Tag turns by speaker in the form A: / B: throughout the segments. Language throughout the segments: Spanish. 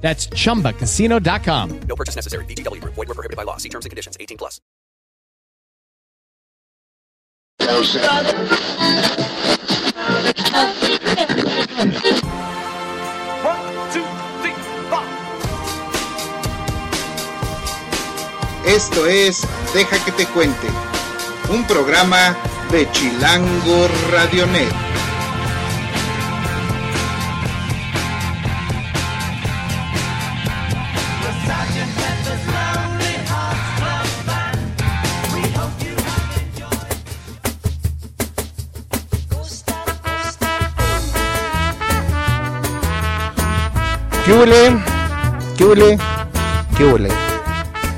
A: That's chumbacasino.com.
B: No purchase necessary. BGW. Void were prohibited by law. See terms and conditions. 18 plus.
C: Esto es Deja que te cuente, un programa de Chilango Radionet.
D: ¿Qué huele? ¿Qué?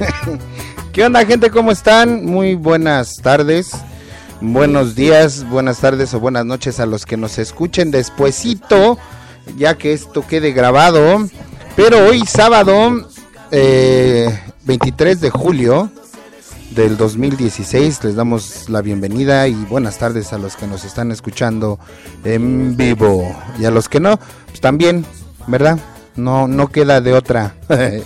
D: ¿Qué onda gente? ¿Cómo están? Muy buenas tardes, buenos días, buenas tardes o buenas noches a los que nos escuchen despuesito, ya que esto quede grabado. Pero hoy sábado, eh, 23 de julio del 2016, les damos la bienvenida y buenas tardes a los que nos están escuchando en vivo. Y a los que no, pues también, ¿verdad? No, no queda de otra.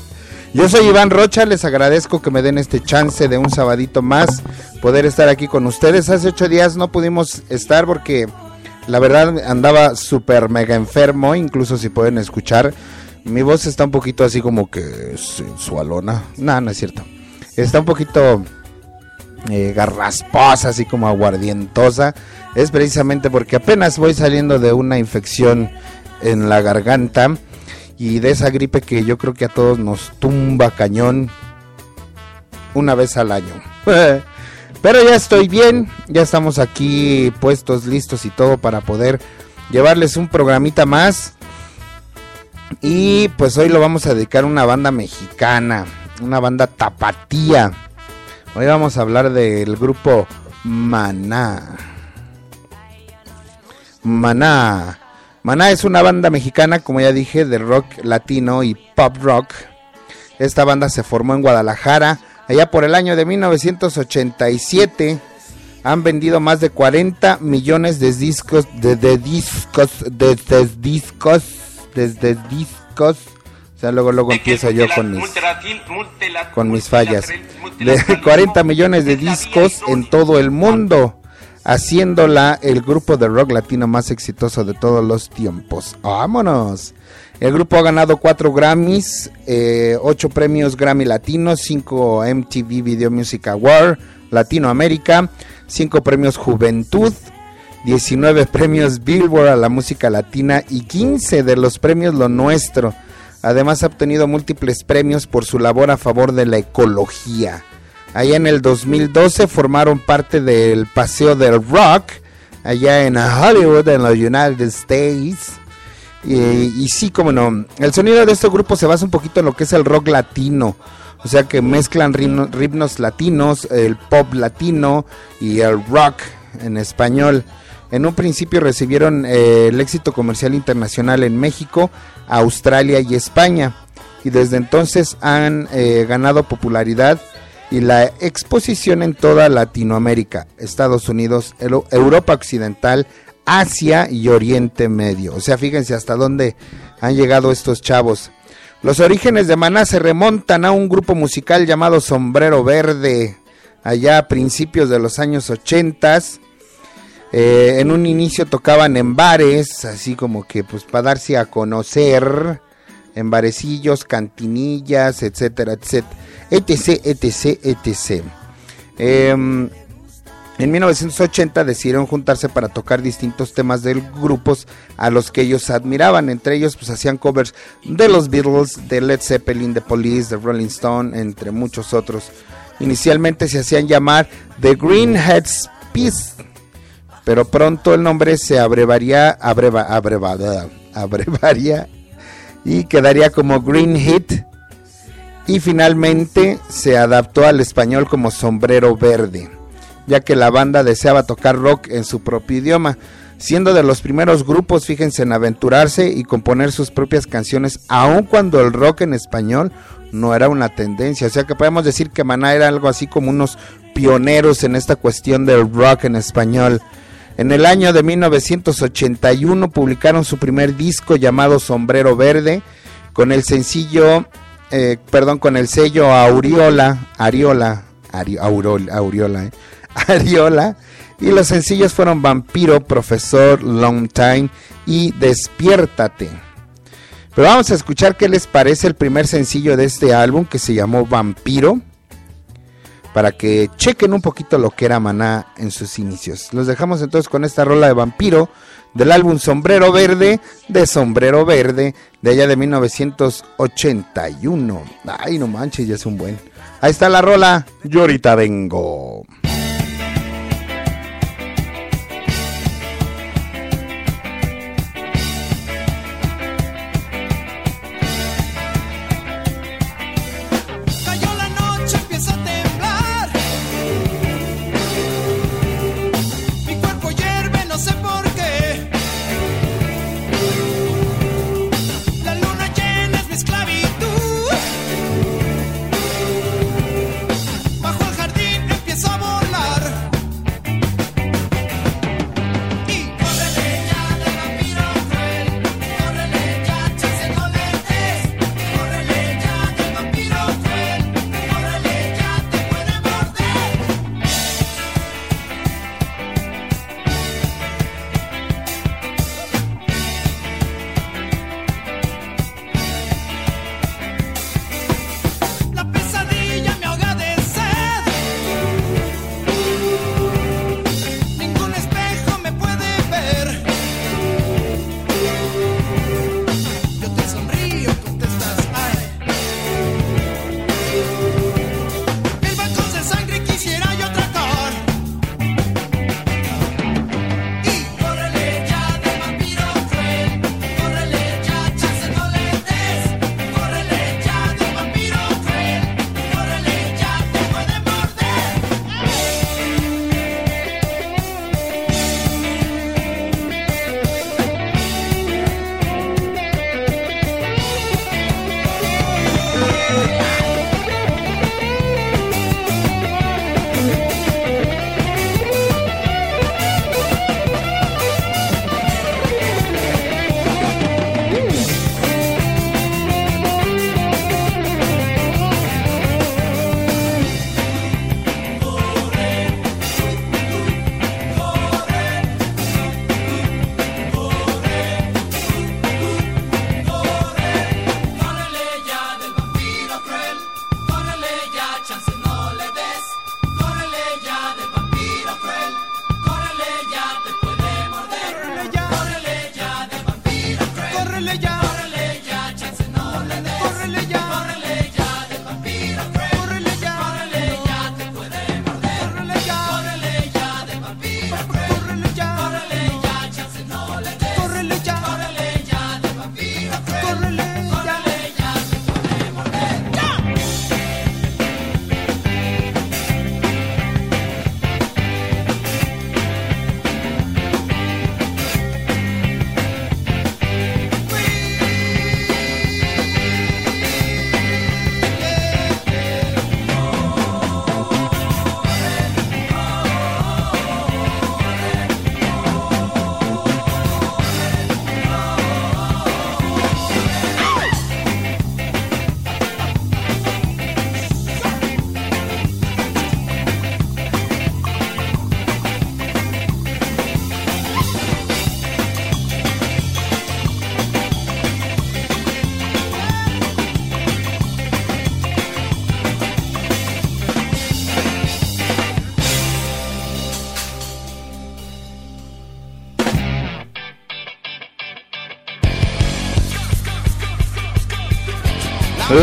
D: Yo soy Iván Rocha, les agradezco que me den este chance de un sabadito más poder estar aquí con ustedes. Hace ocho días no pudimos estar porque la verdad andaba súper mega enfermo, incluso si pueden escuchar, mi voz está un poquito así como que sensualona. No, no es cierto. Está un poquito eh, garrasposa, así como aguardientosa. Es precisamente porque apenas voy saliendo de una infección en la garganta y de esa gripe que yo creo que a todos nos tumba cañón una vez al año. Pero ya estoy bien, ya estamos aquí puestos, listos y todo para poder llevarles un programita más. Y pues hoy lo vamos a dedicar a una banda mexicana, una banda tapatía. Hoy vamos a hablar del grupo Maná. Maná. Maná es una banda mexicana, como ya dije, de rock latino y pop rock. Esta banda se formó en Guadalajara allá por el año de 1987. Han vendido más de 40 millones de discos, de, discos, de, discos, desde discos. O sea, luego, luego empiezo yo con mis, con mis fallas. De 40 millones de discos en todo el mundo haciéndola el grupo de rock latino más exitoso de todos los tiempos. ¡Vámonos! El grupo ha ganado cuatro Grammys, eh, ocho premios Grammy Latinos, cinco MTV Video Music Award Latinoamérica, cinco premios Juventud, 19 premios Billboard a la música latina y 15 de los premios Lo Nuestro. Además ha obtenido múltiples premios por su labor a favor de la ecología. Allá en el 2012 formaron parte del Paseo del Rock, allá en Hollywood, en los United States. Y, sí, como no, el sonido de este grupo se basa un poquito en lo que es el rock latino. O sea que mezclan ritmos, latinos, el pop latino y el rock en español. En un principio recibieron eh, el éxito comercial internacional en México, Australia y España. Y desde entonces han eh, ganado popularidad y la exposición en toda Latinoamérica, Estados Unidos, Europa Occidental, Asia y Oriente Medio. O sea, fíjense hasta dónde han llegado estos chavos. Los orígenes de Maná se remontan a un grupo musical llamado Sombrero Verde, allá a principios de los años 80. Eh, en un inicio tocaban en bares, así como que pues para darse a conocer en barecillos, cantinillas, etcétera, etcétera, etc, etc, etc. Em, en 1980 decidieron juntarse para tocar distintos temas de grupos a los que ellos admiraban. Entre ellos, pues hacían covers de los Beatles, de Led Zeppelin, de Police, de Rolling Stone, entre muchos otros. Inicialmente se hacían llamar The Greenheads Peace, pero pronto el nombre se abrevaría, abreva, abrevada, abrevaría y quedaría como Green Hit. Y finalmente se adaptó al español como Sombrero Verde ya que la banda deseaba tocar rock en su propio idioma, siendo de los primeros grupos, fíjense, en aventurarse y componer sus propias canciones, aun cuando el rock en español no era una tendencia. O sea que podemos decir que Maná era algo así como unos pioneros en esta cuestión del rock en español. En el año de 1981 publicaron su primer disco llamado Sombrero Verde, con el sencillo, eh, perdón, con el sello Aureola, Ariola, Aureola, eh, Ariola. Y los sencillos fueron Vampiro, Profesor, Long Time y Despiértate. Pero vamos a escuchar qué les parece el primer sencillo de este álbum que se llamó Vampiro. Para que chequen un poquito lo que era Maná en sus inicios. Los dejamos entonces con esta rola de Vampiro del álbum Sombrero Verde de Sombrero Verde de allá de 1981. Ay, no manches, ya es un buen. Ahí está la rola. Yo ahorita vengo.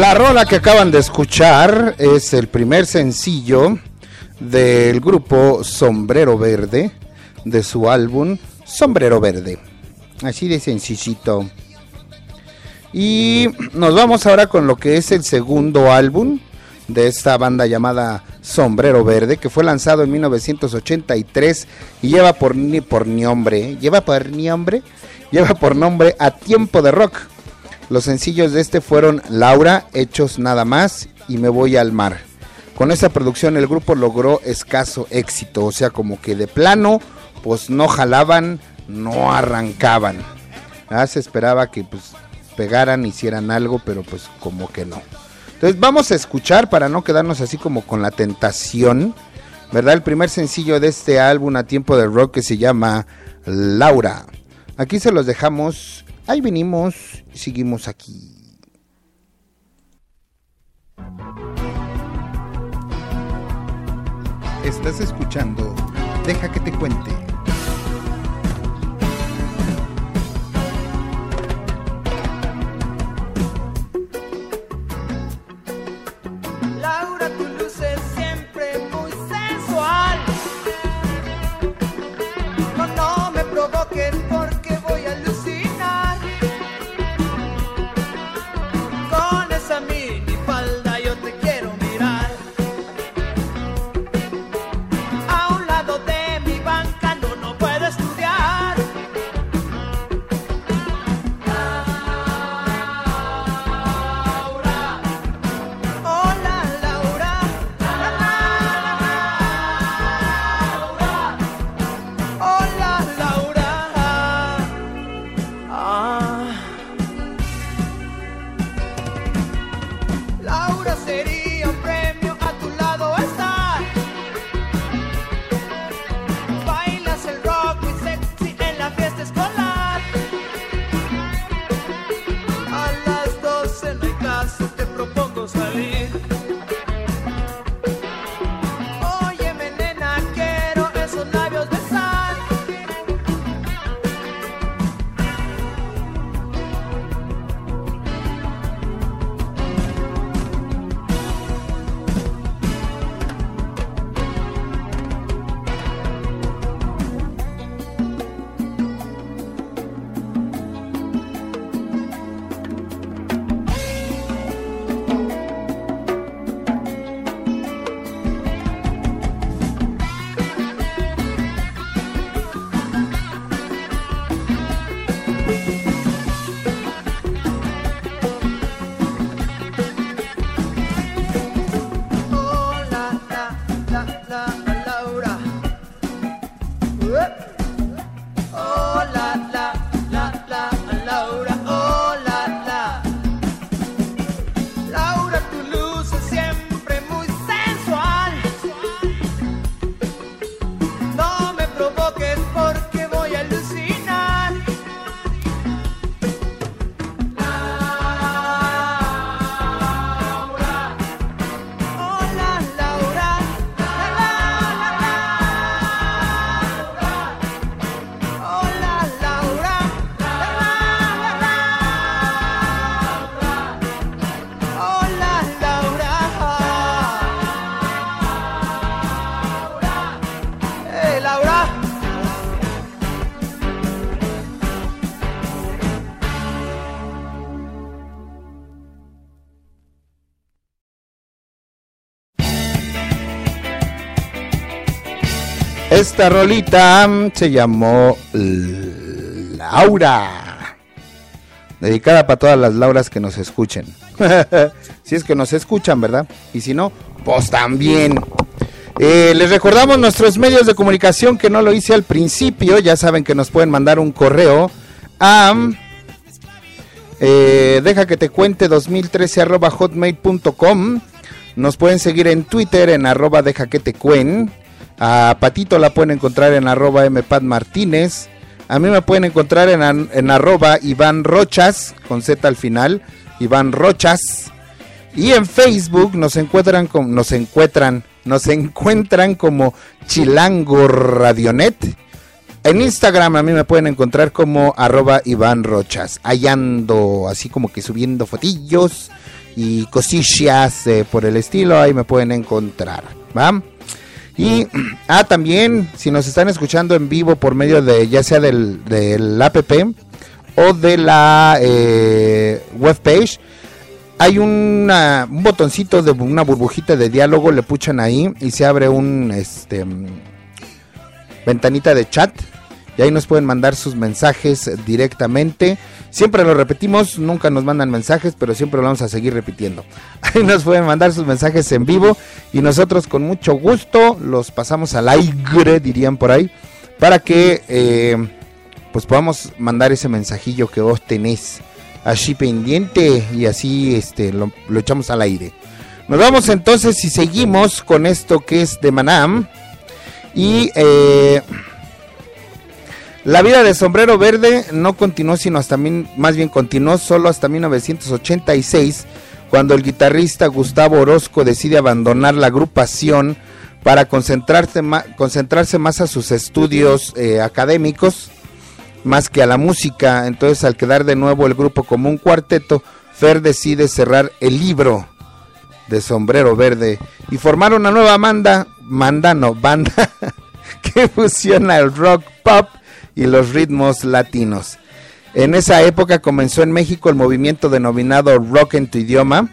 D: La rola que acaban de escuchar es el primer sencillo del grupo Sombrero Verde de su álbum Sombrero Verde. Así de sencillito. Y nos vamos ahora con lo que es el segundo álbum de esta banda llamada Sombrero Verde, que fue lanzado en 1983 y lleva por, por nombre, lleva por nombre, lleva por nombre A Tiempo de Rock. Los sencillos de este fueron Laura, Hechos Nada Más y Me Voy al Mar. Con esta producción el grupo logró escaso éxito, o sea, como que de plano, pues no jalaban, no arrancaban. Ah, se esperaba que pues pegaran, hicieran algo, pero pues como que no. Entonces vamos a escuchar para no quedarnos así como con la tentación, ¿verdad? El primer sencillo de este álbum a tiempo de rock que se llama Laura. Aquí se los dejamos, ahí venimos, seguimos aquí. Estás escuchando, deja que te cuente.
E: Whoop.
D: Esta rolita mm, se llamó Laura. Dedicada para todas las Lauras que nos escuchen. si es que nos escuchan, ¿verdad? Y si no, pues también. Eh, les recordamos nuestros medios de comunicación que no lo hice al principio. Ya saben que nos pueden mandar un correo a eh, deja que te cuente 2013 arroba hotmail.com. Nos pueden seguir en Twitter en arroba deja que te cuen. A Patito la pueden encontrar en arroba mpatmartínez. A mí me pueden encontrar en, en arroba Iván Rochas, con Z al final. Iván Rochas. Y en Facebook nos encuentran nos encuentran, nos encuentran como Chilango Radionet. En Instagram a mí me pueden encontrar como arroba Iván Rochas. Ahí ando así como que subiendo fotillos y cosillas eh, por el estilo, ahí me pueden encontrar, ¿va? Y, ah, también, si nos están escuchando en vivo por medio de, ya sea del, del app o de la eh, webpage, hay una- un botoncito de una burbujita de diálogo, le puchan ahí y se abre un, este, mm, ventanita de chat y ahí nos pueden mandar sus mensajes directamente. Siempre lo repetimos, nunca nos mandan mensajes, pero siempre lo vamos a seguir repitiendo. Ahí nos pueden mandar sus mensajes en vivo y nosotros con mucho gusto los pasamos al aire, dirían por ahí, para que eh, pues podamos mandar ese mensajillo que vos tenés allí pendiente y así este, lo, lo echamos al aire. Nos vamos entonces y seguimos con esto que es de Manam. Y eh, la vida de Sombrero Verde no continuó, sino hasta mil- más bien continuó solo hasta 1986, cuando el guitarrista Gustavo Orozco decide abandonar la agrupación para concentrarse, ma- concentrarse más a sus estudios eh, académicos, más que a la música. Entonces, al quedar de nuevo el grupo como un cuarteto, Fer decide cerrar el libro de Sombrero Verde y formar una nueva banda, manda no, banda que fusiona el rock pop y los ritmos latinos. En esa época comenzó en México el movimiento denominado rock en tu idioma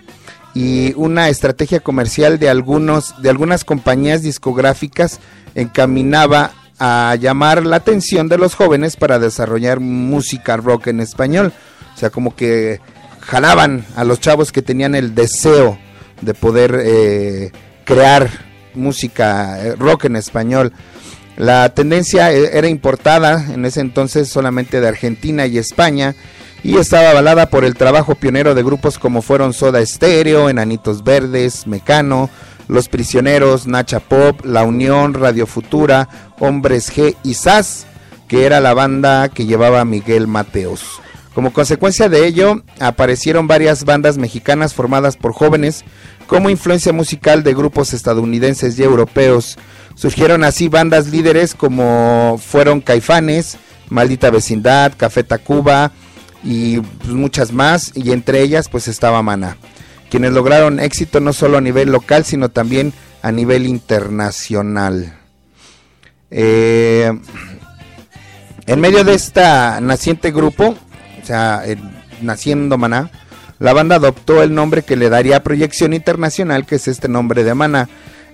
D: y una estrategia comercial de algunos de algunas compañías discográficas encaminaba a llamar la atención de los jóvenes para desarrollar música rock en español. O sea, como que jalaban a los chavos que tenían el deseo de poder eh, crear música eh, rock en español. La tendencia eh, era importada en ese entonces solamente de Argentina y España y estaba avalada por el trabajo pionero de grupos como fueron Soda Stereo, Enanitos Verdes, Mecano, Los Prisioneros, Nacha Pop, La Unión, Radio Futura, Hombres G y SAS, que era la banda que llevaba Miguel Mateos. Como consecuencia de ello, aparecieron varias bandas mexicanas formadas por jóvenes como influencia musical de grupos estadounidenses y europeos. Surgieron así bandas líderes como fueron Caifanes, Maldita Vecindad, Café Tacuba y pues, muchas más, y entre ellas pues estaba Maná, quienes lograron éxito no solo a nivel local, sino también a nivel internacional. Eh, en medio de esta naciente grupo, o sea, el- naciendo Maná, la banda adoptó el nombre que le daría proyección internacional, que es este nombre de Maná,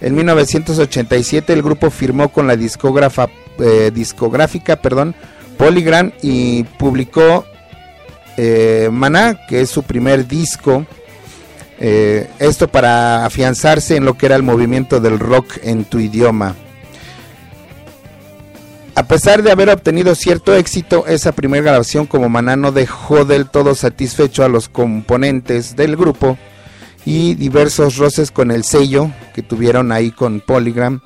D: En 1987 el grupo firmó con la discógrafa, eh, discográfica perdón, Polygram y publicó eh, Maná, que es su primer disco. Eh, esto para afianzarse en lo que era el movimiento del rock en tu idioma. A pesar de haber obtenido cierto éxito, esa primera grabación como Maná no dejó del todo satisfecho a los componentes del grupo y diversos roces con el sello que tuvieron ahí con Polygram.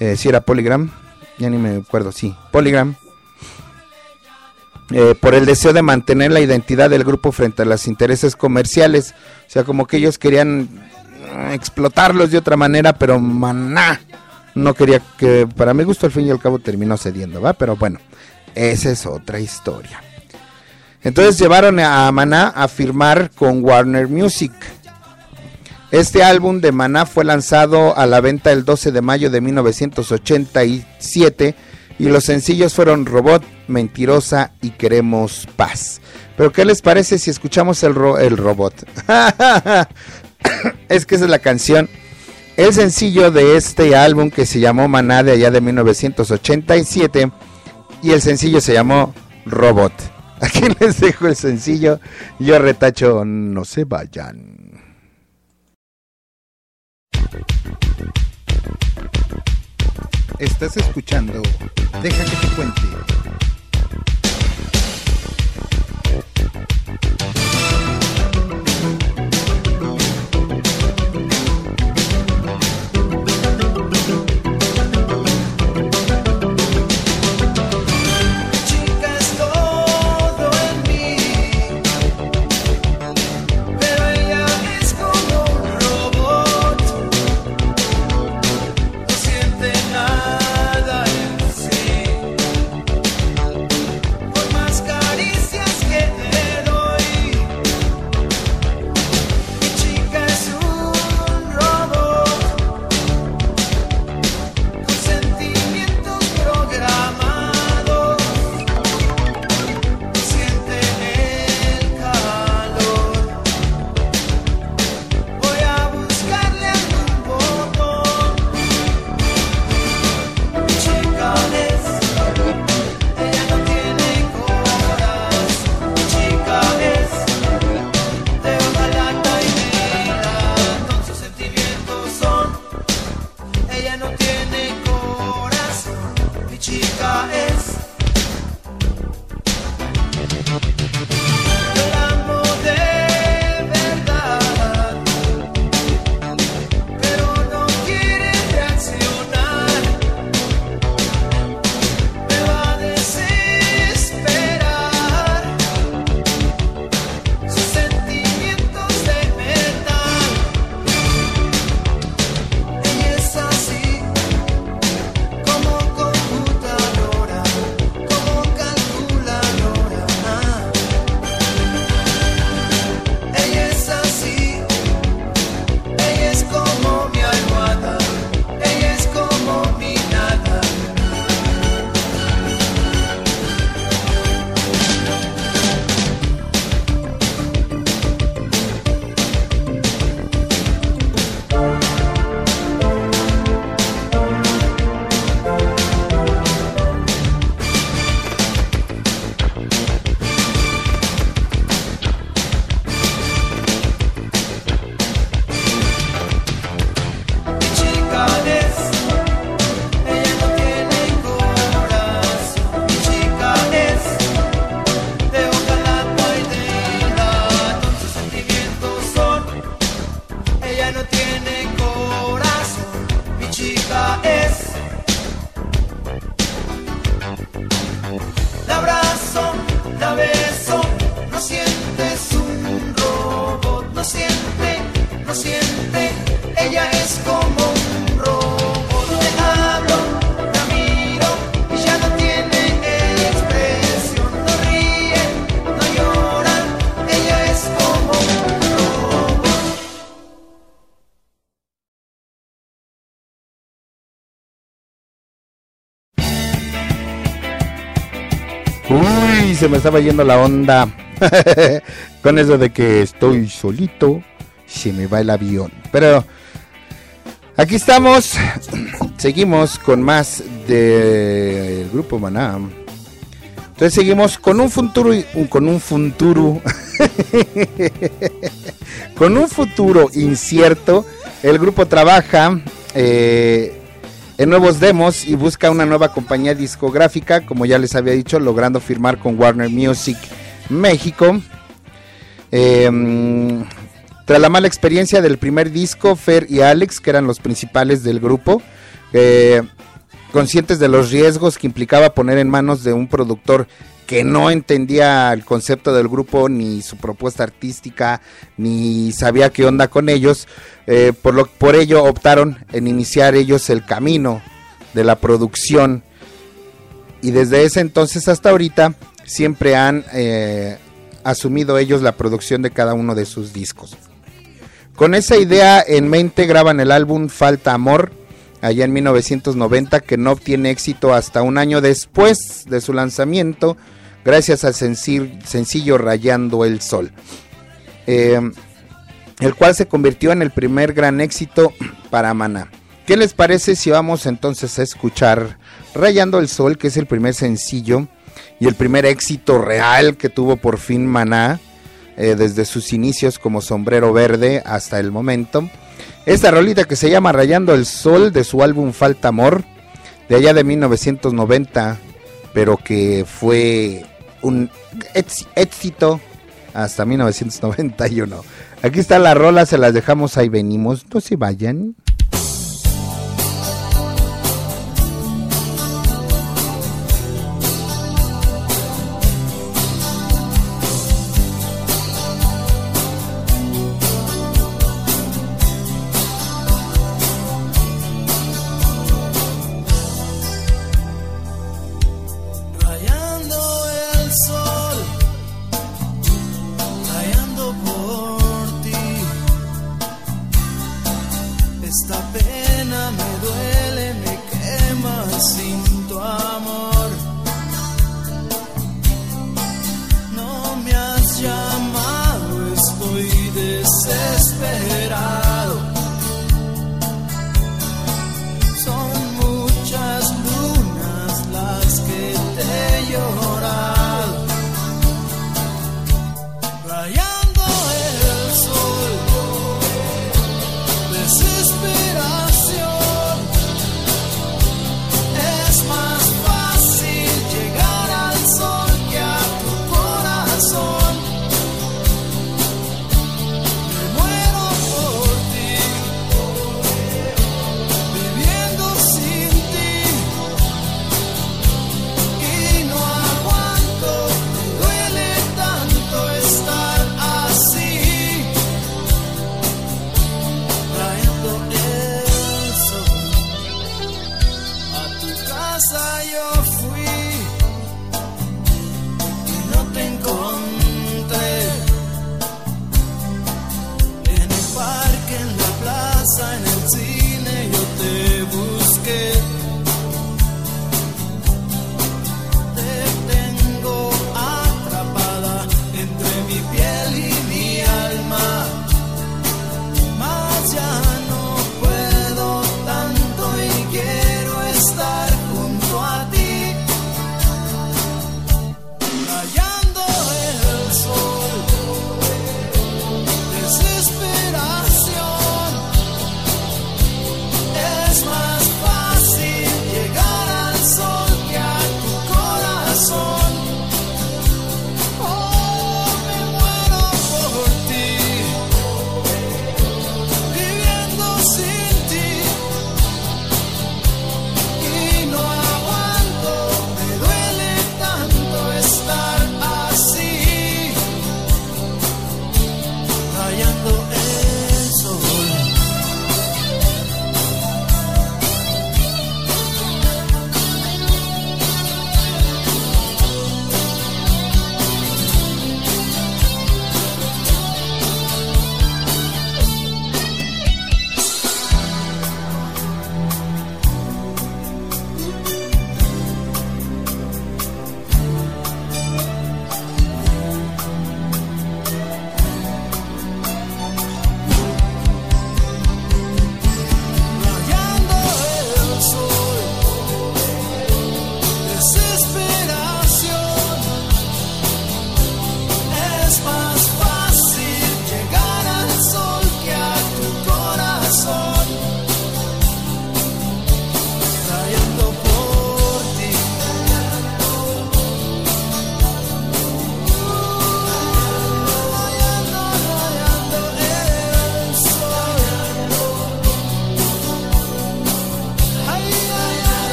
D: Eh, si era Polygram, ya ni me acuerdo, sí, Polygram. Eh, por el deseo de mantener la identidad del grupo frente a los intereses comerciales. O sea, como que ellos querían eh, explotarlos de otra manera, pero maná no quería que, para mi gusto, al fin y al cabo terminó cediendo, ¿va? Pero bueno, esa es otra historia. Entonces llevaron a Maná a firmar con Warner Music. Este álbum de Maná fue lanzado a la venta el 12 de mayo de 1987
E: Y los sencillos fueron Robot, Mentirosa y Queremos Paz. Pero ¿qué les parece si escuchamos el, ro- el robot? es que esa es la canción, el sencillo de este álbum que se llamó Maná de allá de 1987 y el sencillo se llamó Robot. Aquí les dejo el sencillo, yo retacho, no se vayan. Estás escuchando, deja que te cuente. Se me estaba yendo la onda. Con eso de que estoy solito, se me va el avión. Pero aquí estamos. Seguimos con más del grupo Maná. Entonces seguimos con un futuro, con un futuro, con un futuro incierto. El grupo trabaja eh, en nuevos demos y busca una nueva compañía discográfica, como ya les había dicho, logrando firmar con Warner Music México. Eh, tras la mala experiencia del primer disco, Fer y Alex, que eran los principales del grupo, eh, conscientes de los riesgos que implicaba poner en manos de un productor que no entendía el concepto del grupo ni su propuesta artística ni sabía qué onda con ellos. Eh, por lo por ello optaron en iniciar ellos el camino de la producción. Y desde ese entonces hasta ahorita siempre han eh, asumido ellos la producción de cada uno de sus discos. Con esa idea en mente graban el álbum Falta Amor
D: allá en 1990, que no obtiene éxito hasta un año después de su lanzamiento, gracias al sencillo, Rayando el Sol, eh, el cual se convirtió en el primer gran éxito para Maná. ¿Qué les parece si vamos entonces a escuchar Rayando el Sol, que es el primer sencillo y el primer éxito real que tuvo por fin Maná, eh, desde sus inicios como sombrero verde hasta el momento? Esta rolita que se llama Rayando el Sol de su álbum Falta Amor, de allá de 1990, pero que fue un éxito hasta 1991. Aquí está la rola, se las dejamos ahí venimos, no se vayan.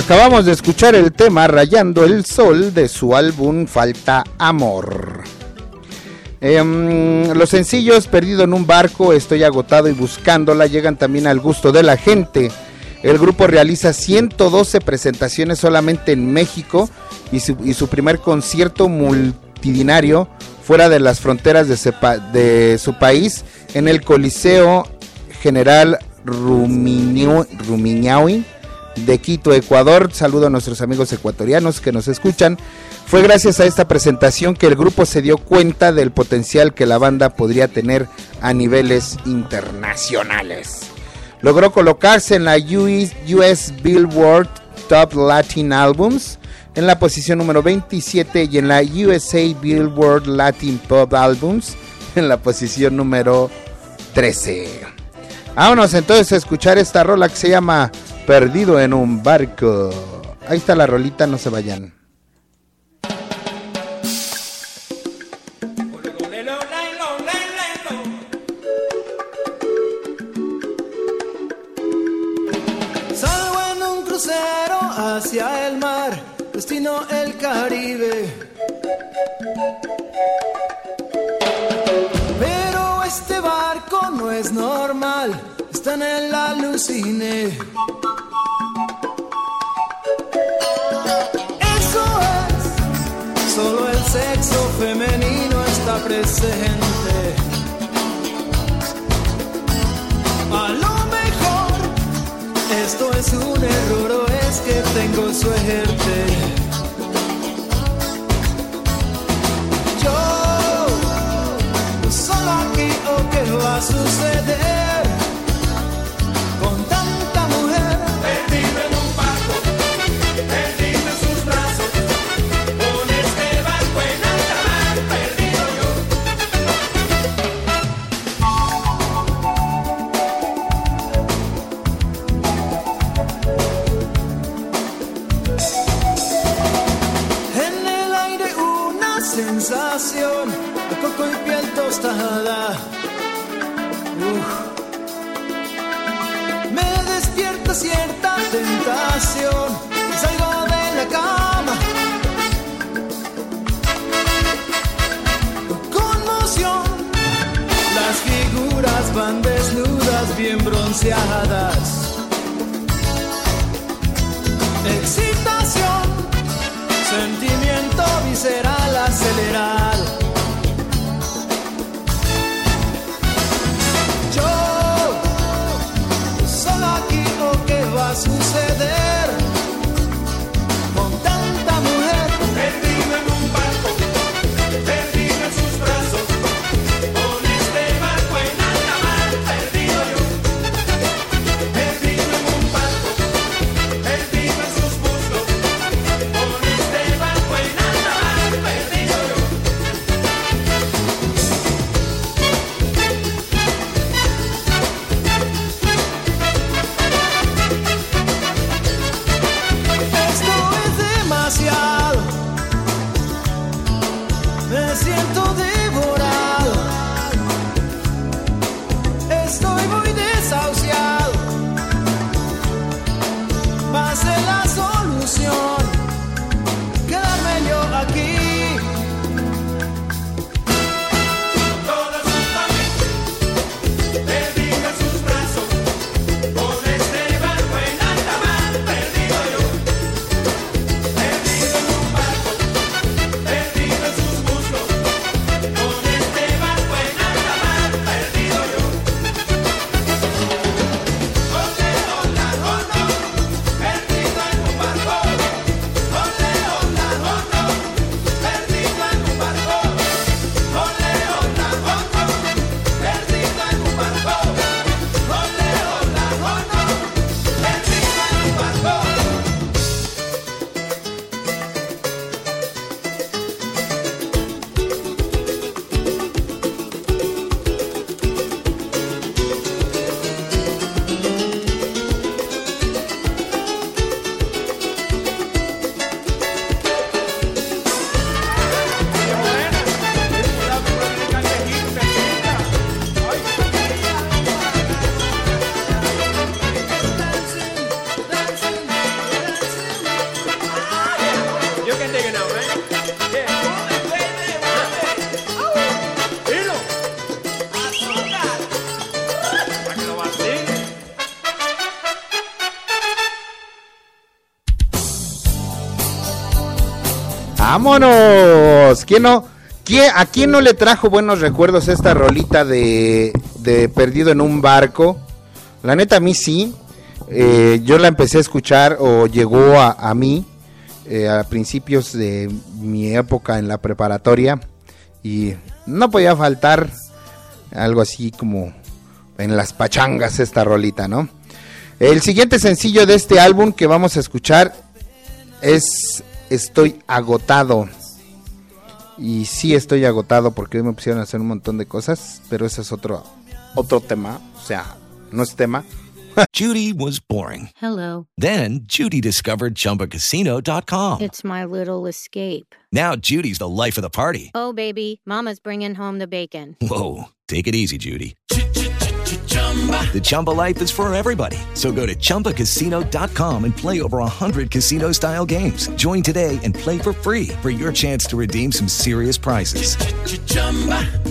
D: Acabamos de escuchar el tema Rayando el Sol de su álbum Falta Amor. Em, los sencillos Perdido en un barco, Estoy agotado y buscándola llegan también al gusto de la gente. El grupo realiza 112 presentaciones solamente en México y su, primer concierto multidinario fuera de las fronteras de, de su país en el Coliseo General Rumiñahui de Quito, Ecuador. Saludo a nuestros amigos ecuatorianos que nos escuchan. Fue gracias a esta presentación que el grupo se dio cuenta del potencial que la banda podría tener a niveles internacionales. Logró colocarse en la US, Billboard Top Latin Albums en la posición número 27 y en la USA Billboard Latin Pop Albums en la posición número 13. Vámonos entonces a escuchar esta rola que se llama Perdido en un barco. Ahí está la rolita, no se vayan.
E: Salgo en un crucero hacia el mar, destino el Caribe. Pero este barco no es normal, está en el alucine. Femenino está presente. A lo mejor esto es un error o es que tengo suerte. Yo solo aquí o qué va a suceder
D: Vámonos. ¿Quién no? ¿Quién, ¿A quién no le trajo buenos recuerdos esta rolita de, Perdido en un barco? La neta, a mí sí. Eh, yo la empecé a escuchar o llegó a, a mí eh, a principios de mi época en la preparatoria y no podía faltar algo así como en las pachangas esta rolita, ¿no? El siguiente sencillo de este álbum que vamos a escuchar es Estoy agotado. Y sí estoy agotado porque hoy me pusieron a hacer un montón de cosas, pero ese es otro otro tema, o sea, no es tema.
F: Judy was boring.
G: Hello.
F: Then Judy discovered ChumbaCasino.com.
G: It's my little escape.
F: Now Judy's the life of the party.
G: Oh, baby, Mama's bringing home the bacon.
F: Whoa, take it easy, Judy. The Chumba life is for everybody. So go to ChumbaCasino.com and play over 100 casino style games. Join today and play for free for your chance to redeem some serious prizes.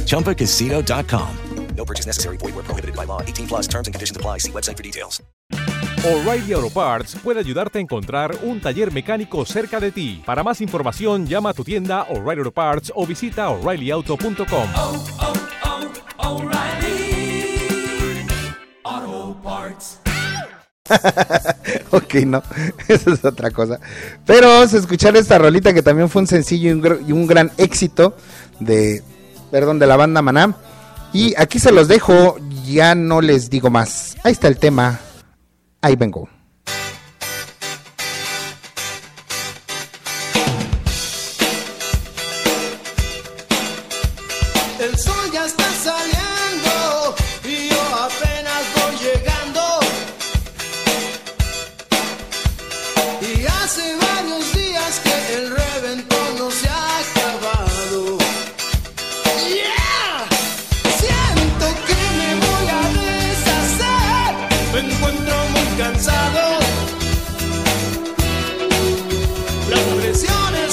F: ChumbaCasino.com.
B: No purchase necessary. Void where prohibited by law. 18 plus terms and conditions apply. See website for details.
H: O'Reilly Auto Parts puede ayudarte a encontrar un taller mecánico cerca de ti. Para más información, llama a tu tienda O'Reilly Auto Parts o visita oreillyauto.com.
D: ok, no, eso es otra cosa. Pero vamos a escuchar esta rolita que también fue un sencillo y un, y un gran éxito de, perdón, de la banda Maná. Y aquí se los dejo, ya no les digo más. Ahí está el tema, ahí vengo.
E: confesiones.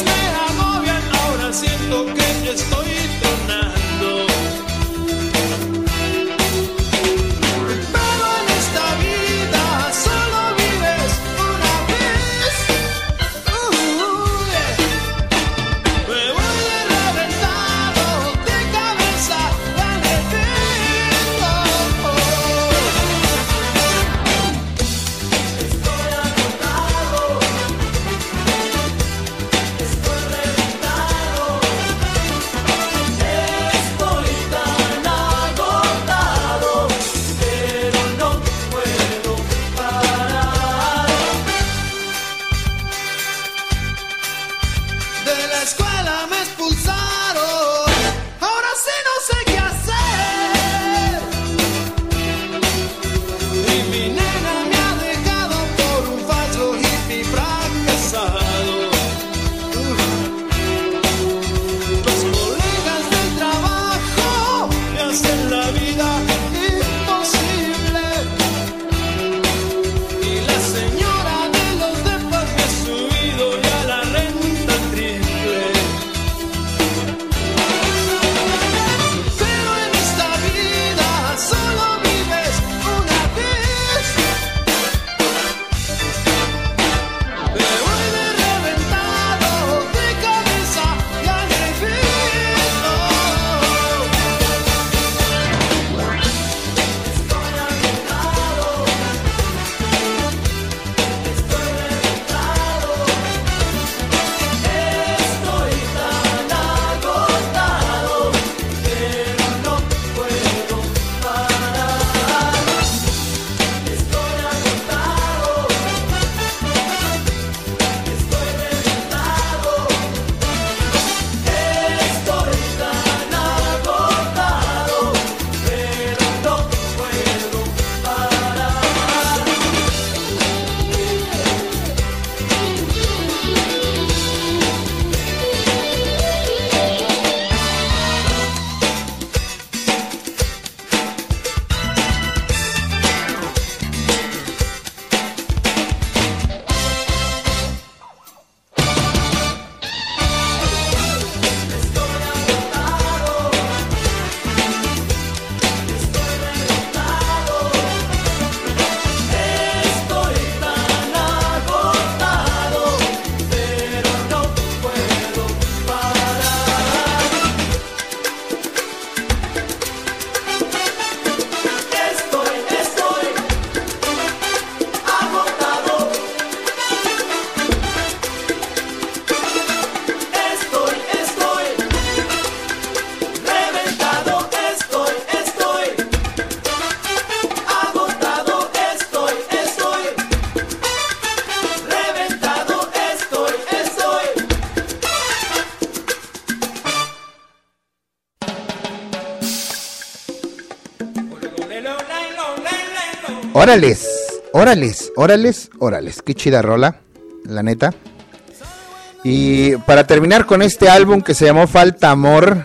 I: Órales, órales, órales, órales. Qué chida rola, la neta. Y para terminar con este álbum que se llamó Falta Amor,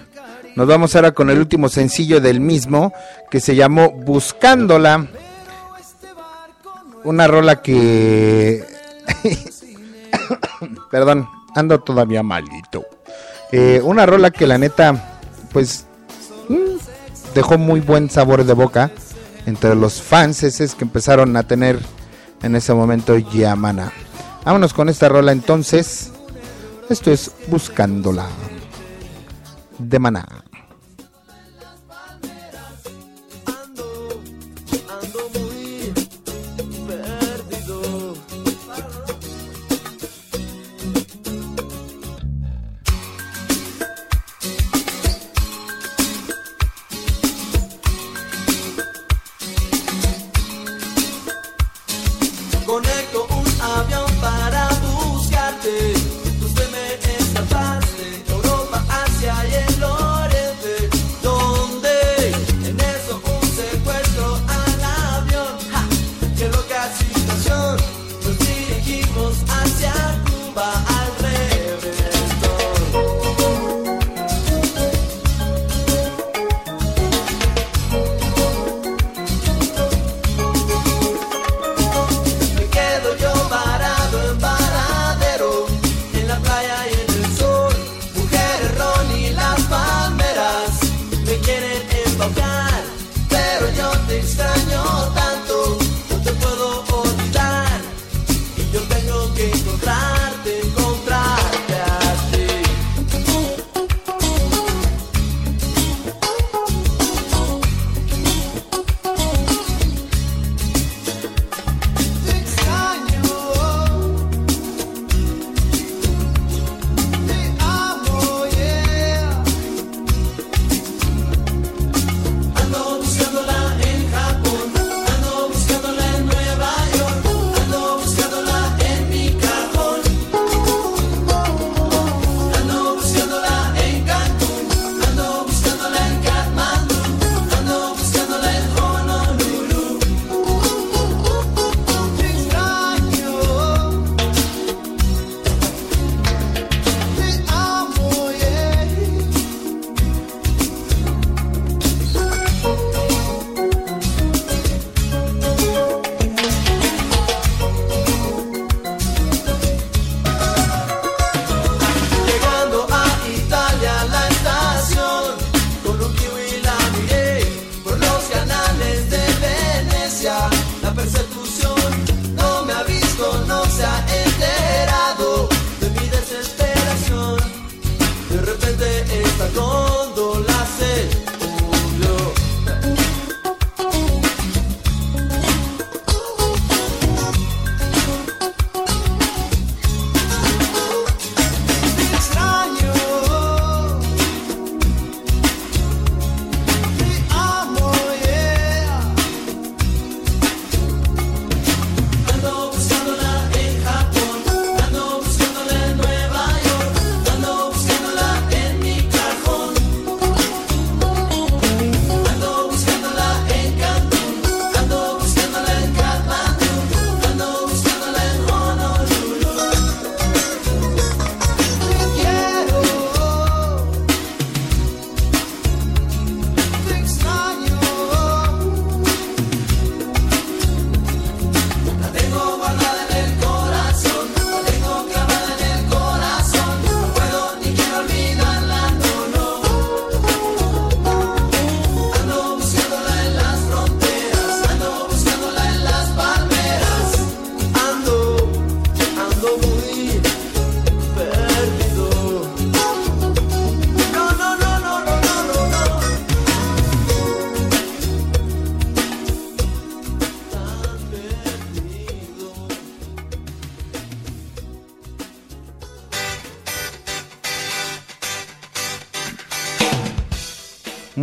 I: nos vamos ahora con el último sencillo del mismo, que se llamó Buscándola. Una rola que... Perdón, ando todavía malito. Eh, una rola que la neta, pues, mm, dejó muy buen sabor de boca entre los fans es que empezaron a tener en ese momento Yamana. Vámonos con esta rola entonces. Esto es Buscándola de Maná.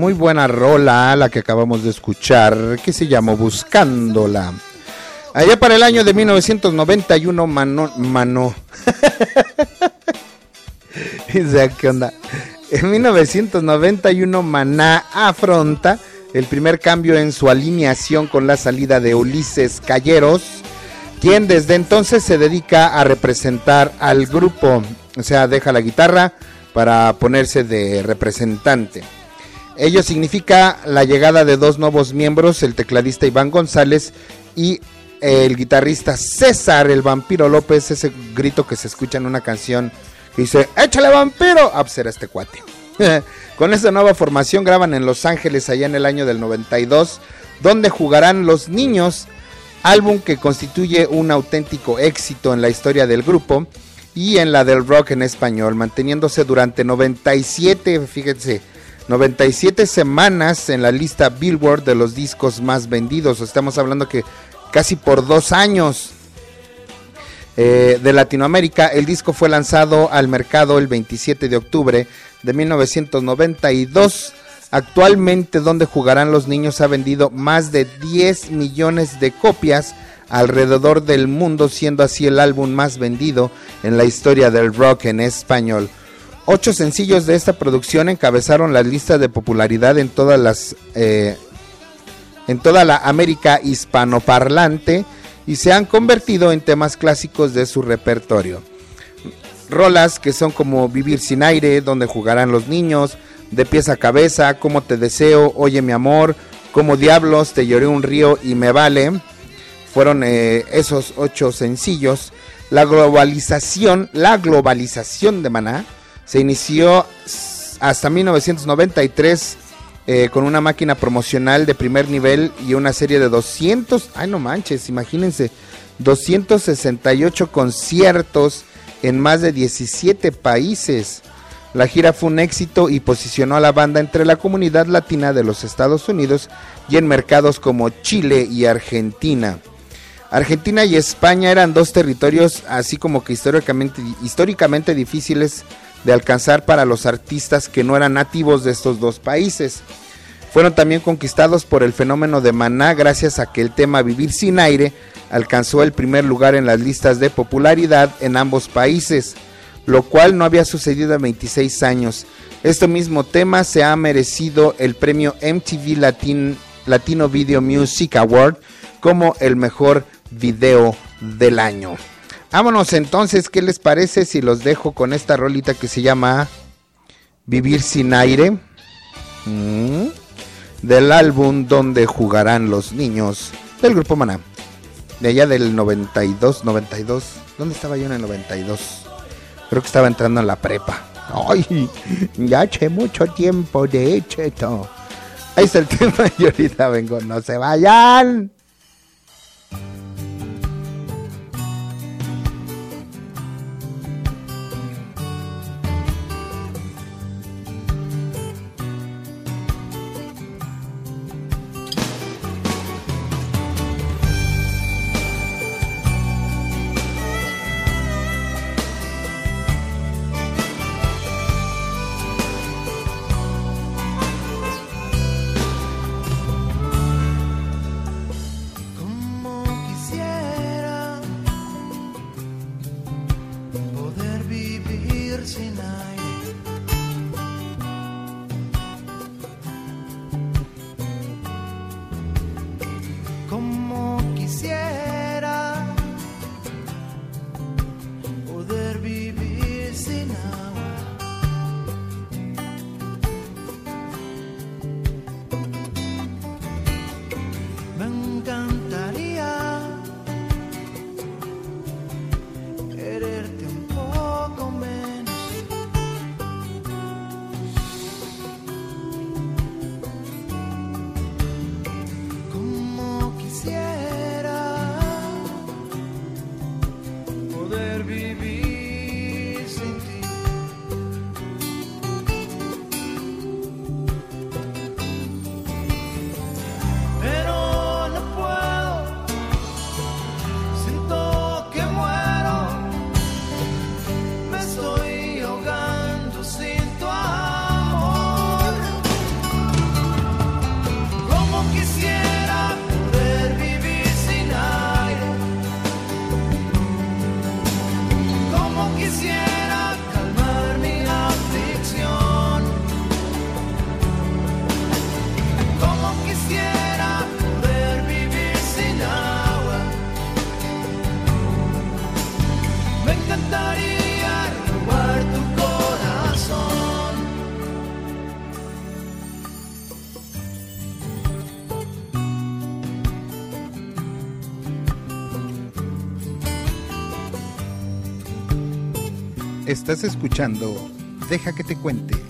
D: Muy
I: buena rola la que acabamos de escuchar, que se llamó Buscándola. Allá para el año de 1991, Mano... Mano... ¿qué onda? En 1991, Maná afronta
D: el primer cambio en su alineación con la salida de Ulises Calleros, quien desde entonces se dedica a representar al grupo, o sea, deja la guitarra para ponerse de representante. Ello significa la llegada de dos nuevos miembros, el tecladista Iván González y el guitarrista César, el vampiro López, ese grito que se escucha en una canción que dice, échale vampiro, a ser este cuate. Con esta nueva formación graban en Los Ángeles allá en el año del 92, donde jugarán Los Niños, álbum que constituye un auténtico éxito en la historia del grupo y en la del rock en español, manteniéndose durante 97, fíjense, 97 semanas en la lista Billboard de los discos más vendidos. Estamos hablando que casi por dos años eh, de Latinoamérica. El disco fue lanzado al mercado el 27 de octubre de 1992. Actualmente donde jugarán los niños ha vendido más de 10 millones de copias alrededor del mundo, siendo así el álbum más vendido en la historia del rock en español. Ocho sencillos de esta producción encabezaron las listas de popularidad en todas las eh, en toda la América hispanoparlante y se han convertido en temas clásicos de su repertorio. Rolas que son como Vivir sin aire, donde jugarán los niños, De pies a cabeza, Como te deseo, Oye mi amor, Como diablos, Te lloré un río y me vale. Fueron eh, esos ocho sencillos. La globalización, la globalización de Maná se inició hasta 1993 eh, con una máquina promocional de primer nivel y una serie de 200, ay no manches, imagínense, 268 conciertos en más de 17 países. La gira fue un éxito y posicionó a la banda entre la comunidad latina de los Estados Unidos y en mercados como Chile y Argentina. Argentina y España eran dos territorios así como que históricamente, históricamente difíciles de alcanzar para los artistas que no eran nativos de estos dos países. Fueron también conquistados por el fenómeno de Maná gracias a que el tema Vivir sin aire alcanzó el primer lugar en las listas de popularidad en ambos países, lo cual no había sucedido en 26 años. Este mismo tema se ha merecido el premio MTV Latino Video Music Award como el mejor video del año. Vámonos entonces, ¿qué les parece si los dejo con esta rolita que se llama Vivir sin aire? Mm. Del álbum donde jugarán los niños del grupo Maná. De allá del 92, 92. ¿Dónde estaba yo en el 92? Creo que estaba entrando en la prepa. Ay, ya eché mucho tiempo de cheto. Ahí está el tema y ahorita vengo, no se vayan. Estás escuchando Deja que te cuente.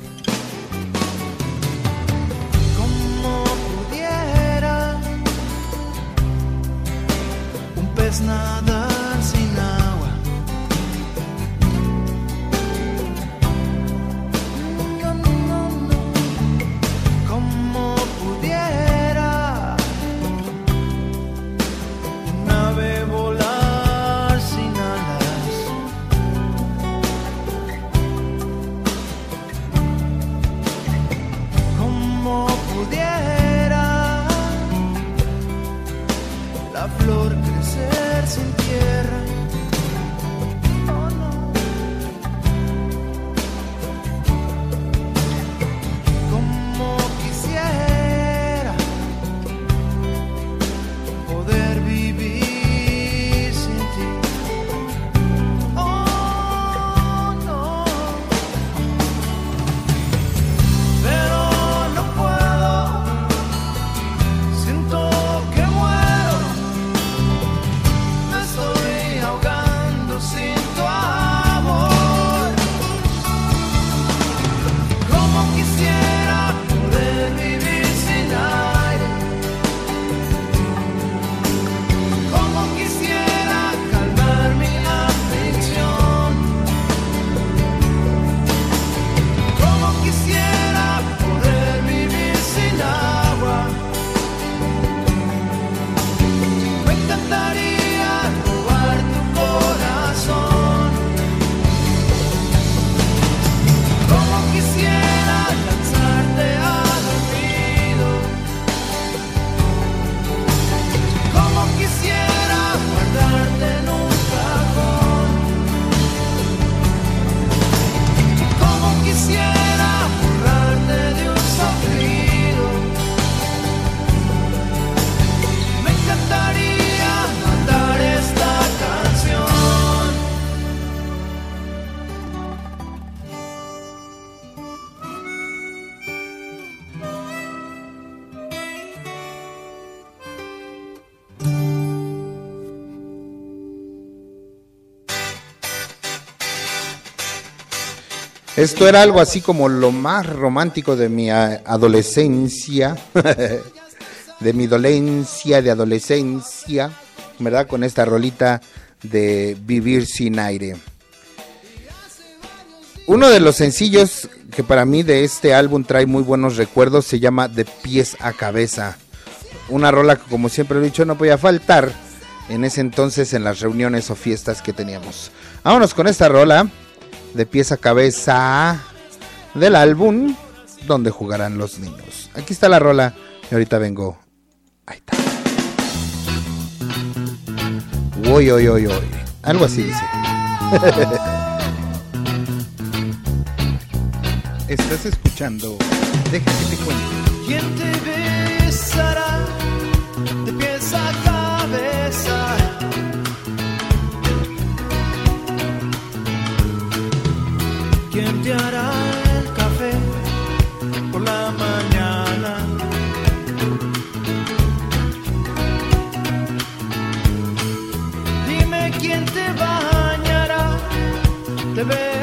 D: Esto era algo así como lo más romántico de mi a- adolescencia, de mi dolencia de adolescencia, ¿verdad? Con esta rolita de Vivir sin aire. Uno de los sencillos que para mí de este álbum trae muy buenos recuerdos se llama De pies a cabeza. Una rola que como siempre he dicho no podía faltar en ese entonces en las reuniones o fiestas que teníamos. Vámonos con esta rola de pies a cabeza del álbum donde jugarán los niños. Aquí está la rola y ahorita vengo. Ahí está. Uy, uy, uy, uy. Algo así dice. Estás escuchando. Deja que te cuente.
E: ¿Quién te besará ¿Quién te hará el café por la mañana? Dime quién te bañará de besos.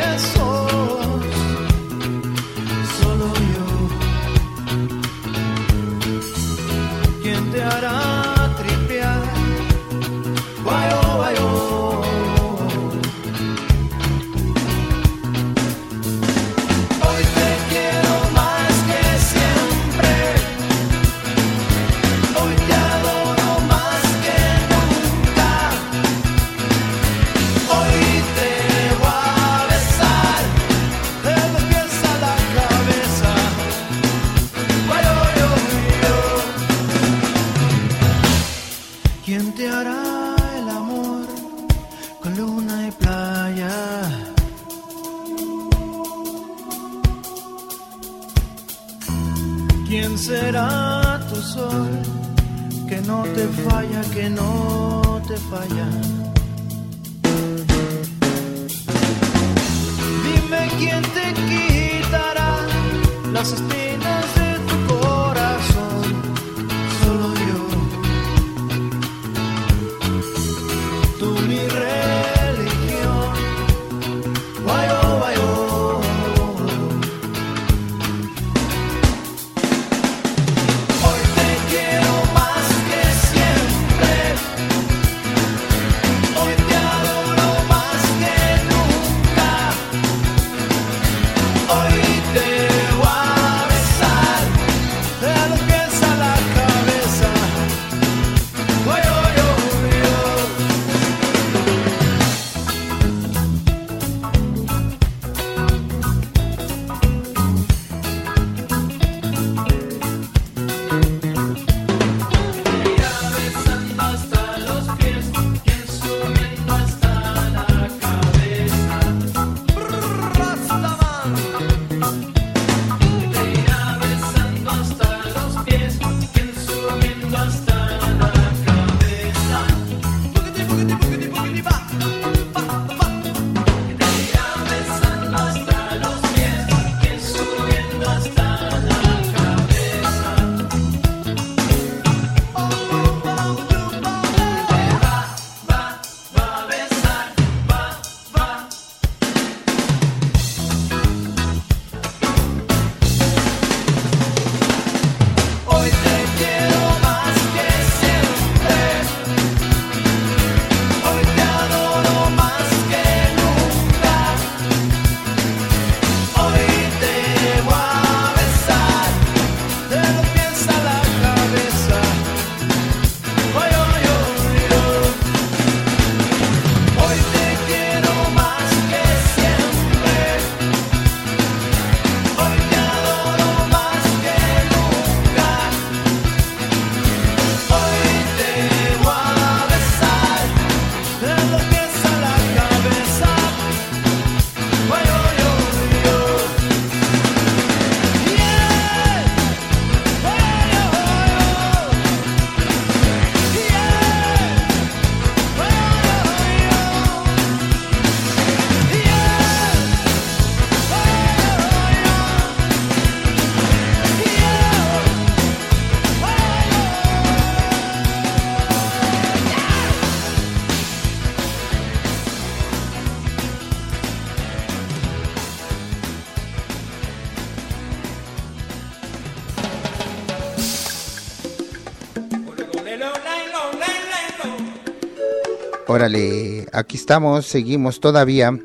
E: Aquí estamos, seguimos todavía.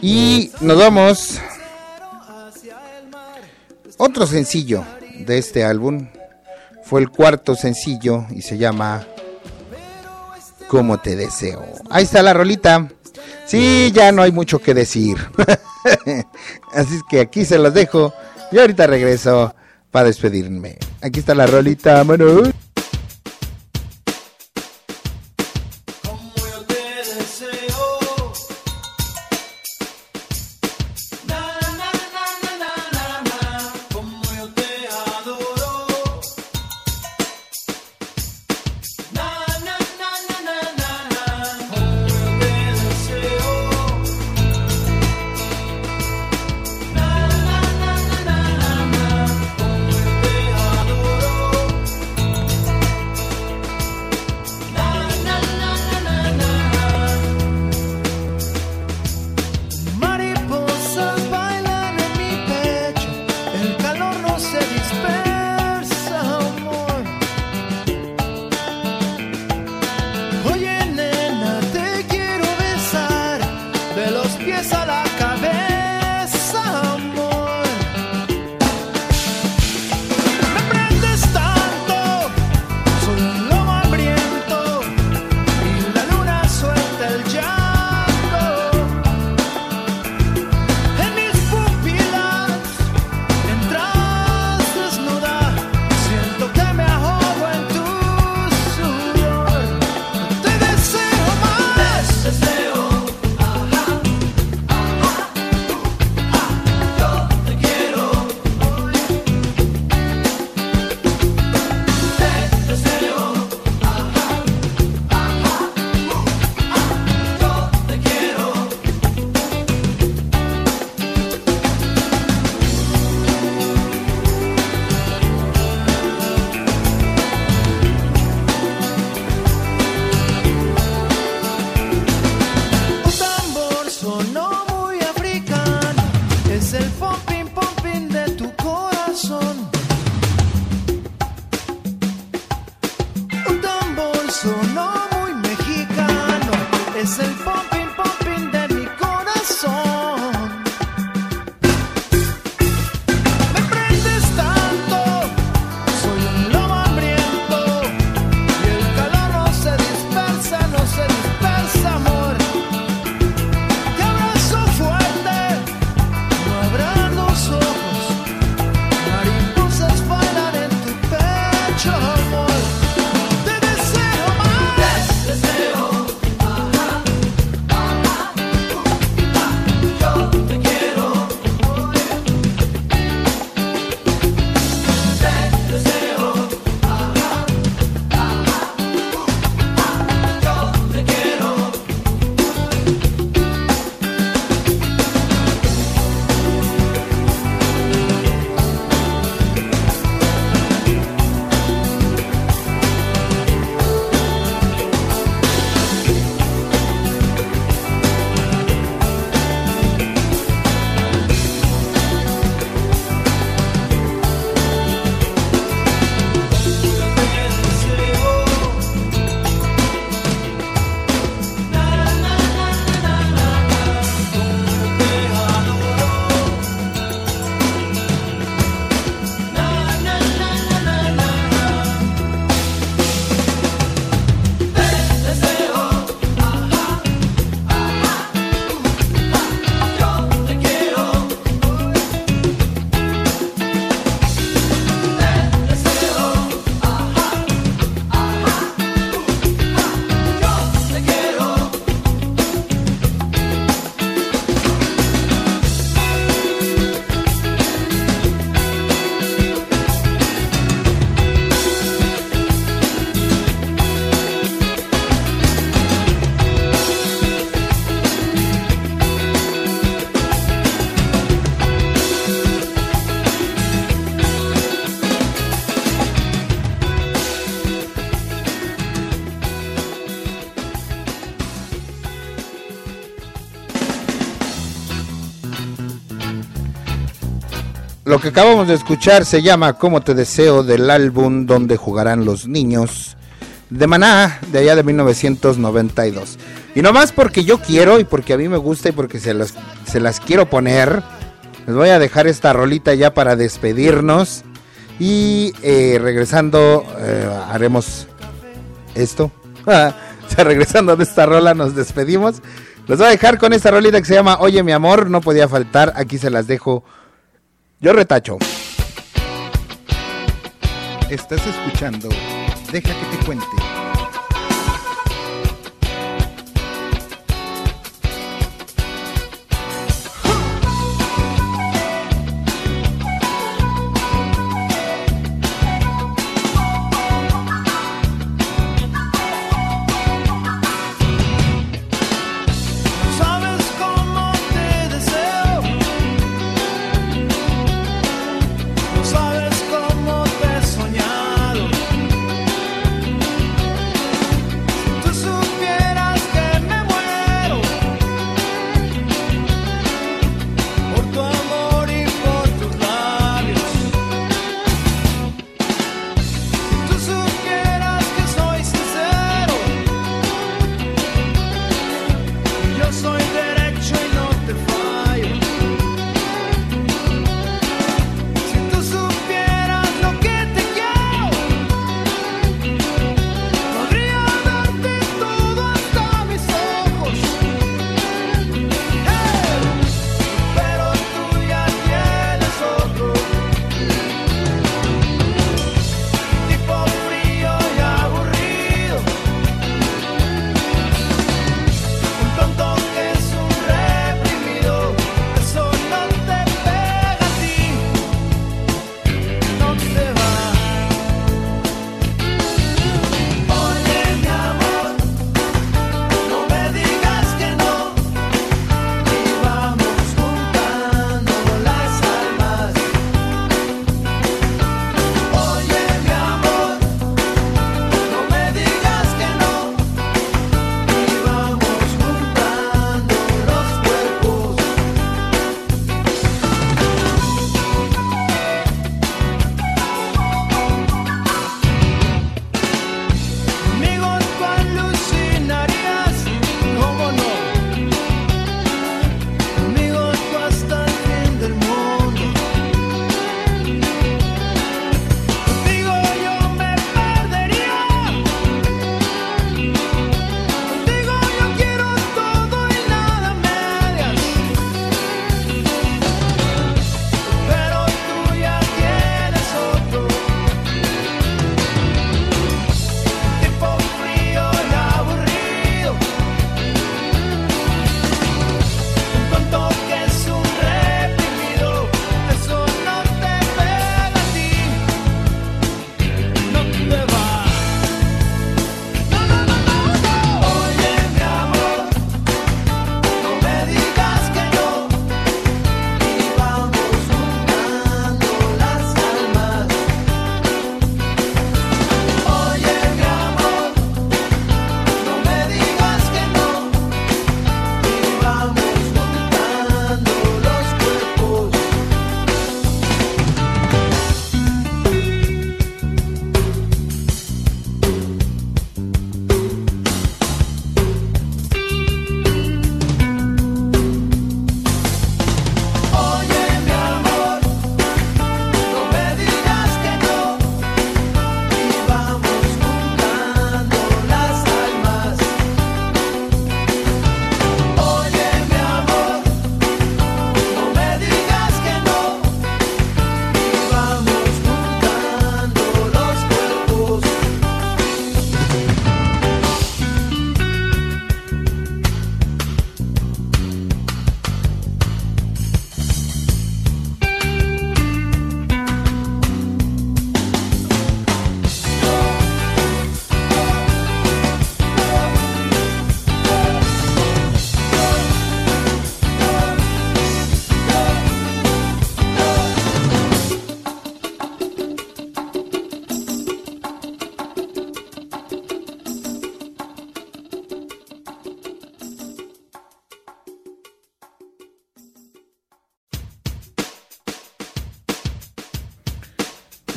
E: Y nos vamos. Otro sencillo de este álbum. Fue el cuarto sencillo y se llama Como te deseo. Ahí está la rolita. Sí, ya no hay mucho que decir. Así que aquí se las dejo. Y ahorita regreso para despedirme. Aquí está la rolita, mano. Lo que acabamos de escuchar se llama Como te deseo del álbum donde jugarán los niños de Maná de allá de 1992. Y no más porque yo quiero y porque a mí me gusta y porque se las, se las quiero poner, les voy a dejar esta rolita ya para despedirnos y eh, regresando eh, haremos esto. o sea, regresando de esta rola nos despedimos. Los voy a dejar con esta rolita que se llama Oye mi amor, no podía faltar, aquí se las dejo yo retacho. Estás escuchando Deja que te cuente.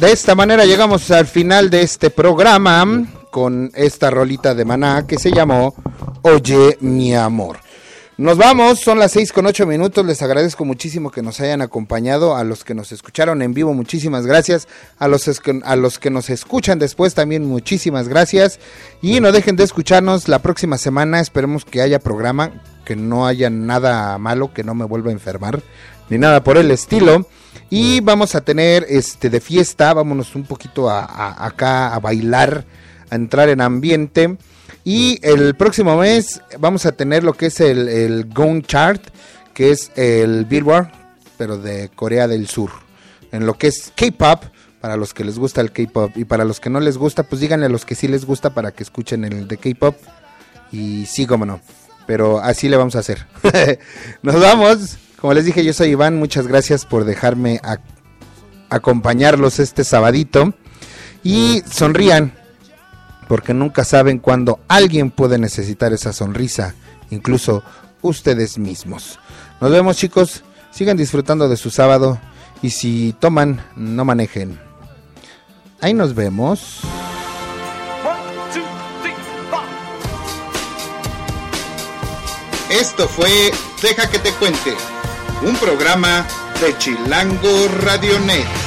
E: De esta manera llegamos al final de este programa
D: con esta rolita de maná que se llamó Oye mi amor. Nos vamos, son las 6 con 8 minutos, les agradezco muchísimo que nos hayan acompañado, a los que nos escucharon en vivo, muchísimas gracias, a los, a los que nos escuchan después también muchísimas gracias y no dejen de escucharnos la próxima semana, esperemos que haya programa, que no haya nada malo, que no me vuelva a enfermar, ni nada por el estilo. Y vamos a tener este de fiesta, vámonos un poquito a acá a bailar, a entrar en ambiente. Y el próximo mes vamos a tener lo que es el, el Gong Chart, que es el Billboard, pero de Corea del Sur. En lo que es K-Pop, para los que les gusta el K-Pop. Y para los que no les gusta, pues díganle a los que sí les gusta para que escuchen el de K-Pop. Y sí, como no. Pero así le vamos a hacer. Nos vamos. Como les dije, yo soy Iván. Muchas gracias por dejarme acompañarlos este sabadito. Y sonrían porque nunca saben cuándo alguien puede necesitar esa sonrisa, incluso ustedes mismos. Nos vemos chicos, sigan disfrutando de su sábado y si toman, no manejen. Ahí nos vemos.
C: Esto fue Deja que te cuente, un programa de Chilango Radionet.